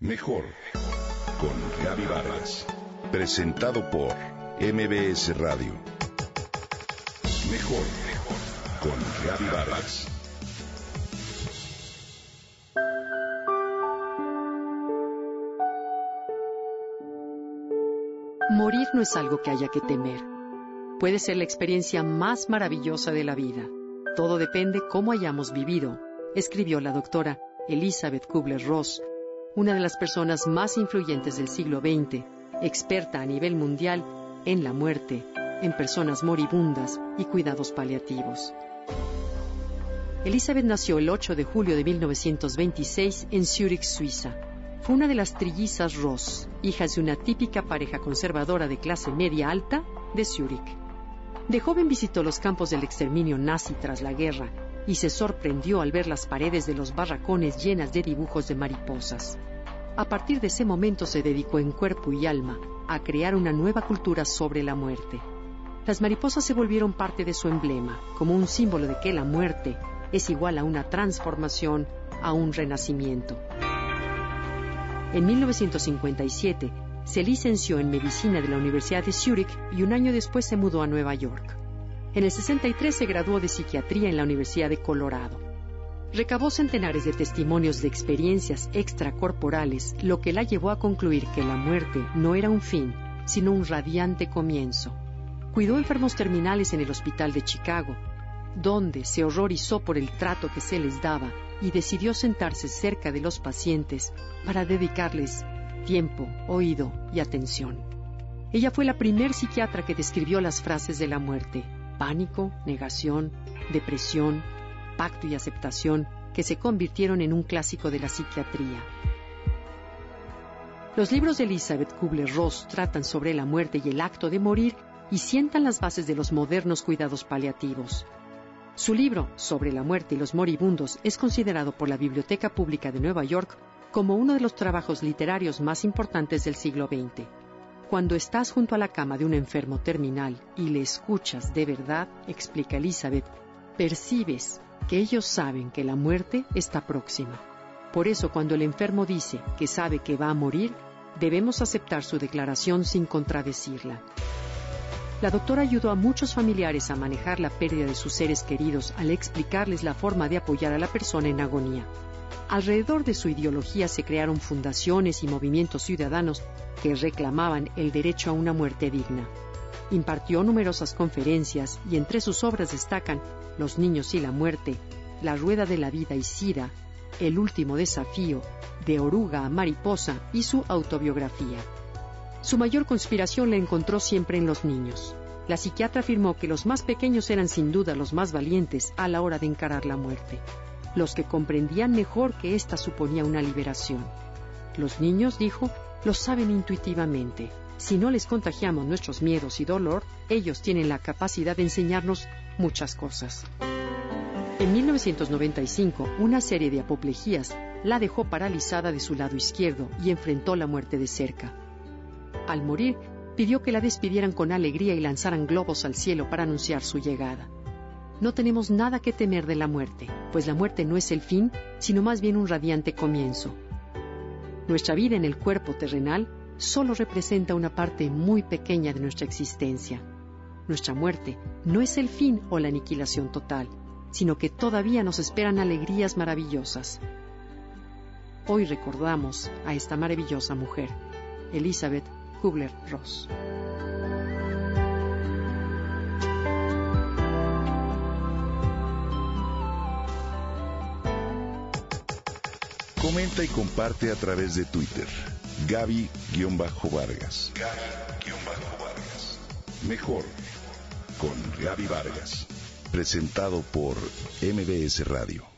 Mejor con Gaby Vargas. Presentado por MBS Radio. Mejor con Gaby Vargas. Morir no es algo que haya que temer. Puede ser la experiencia más maravillosa de la vida. Todo depende cómo hayamos vivido, escribió la doctora Elizabeth Kubler-Ross, una de las personas más influyentes del siglo XX, experta a nivel mundial en la muerte, en personas moribundas y cuidados paliativos. Elizabeth nació el 8 de julio de 1926 en Zúrich, Suiza. Fue una de las trillizas Ross, hijas de una típica pareja conservadora de clase media alta de Zúrich. De joven visitó los campos del exterminio nazi tras la guerra y se sorprendió al ver las paredes de los barracones llenas de dibujos de mariposas. A partir de ese momento se dedicó en cuerpo y alma a crear una nueva cultura sobre la muerte. Las mariposas se volvieron parte de su emblema, como un símbolo de que la muerte es igual a una transformación, a un renacimiento. En 1957 se licenció en medicina de la Universidad de Zúrich y un año después se mudó a Nueva York. En el 63 se graduó de psiquiatría en la Universidad de Colorado. Recabó centenares de testimonios de experiencias extracorporales, lo que la llevó a concluir que la muerte no era un fin, sino un radiante comienzo. Cuidó enfermos terminales en el Hospital de Chicago, donde se horrorizó por el trato que se les daba y decidió sentarse cerca de los pacientes para dedicarles tiempo, oído y atención. Ella fue la primer psiquiatra que describió las frases de la muerte, pánico, negación, depresión, pacto y aceptación, que se convirtieron en un clásico de la psiquiatría. Los libros de Elizabeth Kubler-Ross tratan sobre la muerte y el acto de morir y sientan las bases de los modernos cuidados paliativos. Su libro, Sobre la muerte y los moribundos, es considerado por la Biblioteca Pública de Nueva York como uno de los trabajos literarios más importantes del siglo XX. Cuando estás junto a la cama de un enfermo terminal y le escuchas de verdad, explica Elizabeth, percibes que ellos saben que la muerte está próxima. Por eso cuando el enfermo dice que sabe que va a morir, debemos aceptar su declaración sin contradecirla. La doctora ayudó a muchos familiares a manejar la pérdida de sus seres queridos al explicarles la forma de apoyar a la persona en agonía. Alrededor de su ideología se crearon fundaciones y movimientos ciudadanos que reclamaban el derecho a una muerte digna. Impartió numerosas conferencias y entre sus obras destacan Los niños y la muerte, La rueda de la vida y Sida, El último desafío, De oruga a mariposa y su autobiografía. Su mayor conspiración la encontró siempre en los niños. La psiquiatra afirmó que los más pequeños eran sin duda los más valientes a la hora de encarar la muerte los que comprendían mejor que ésta suponía una liberación. Los niños, dijo, lo saben intuitivamente. Si no les contagiamos nuestros miedos y dolor, ellos tienen la capacidad de enseñarnos muchas cosas. En 1995, una serie de apoplejías la dejó paralizada de su lado izquierdo y enfrentó la muerte de cerca. Al morir, pidió que la despidieran con alegría y lanzaran globos al cielo para anunciar su llegada. No tenemos nada que temer de la muerte, pues la muerte no es el fin, sino más bien un radiante comienzo. Nuestra vida en el cuerpo terrenal solo representa una parte muy pequeña de nuestra existencia. Nuestra muerte no es el fin o la aniquilación total, sino que todavía nos esperan alegrías maravillosas. Hoy recordamos a esta maravillosa mujer, Elizabeth Kubler-Ross. Comenta y comparte a través de Twitter. Gaby-Vargas. Gaby-Vargas. Mejor con Gaby Vargas. Presentado por MBS Radio.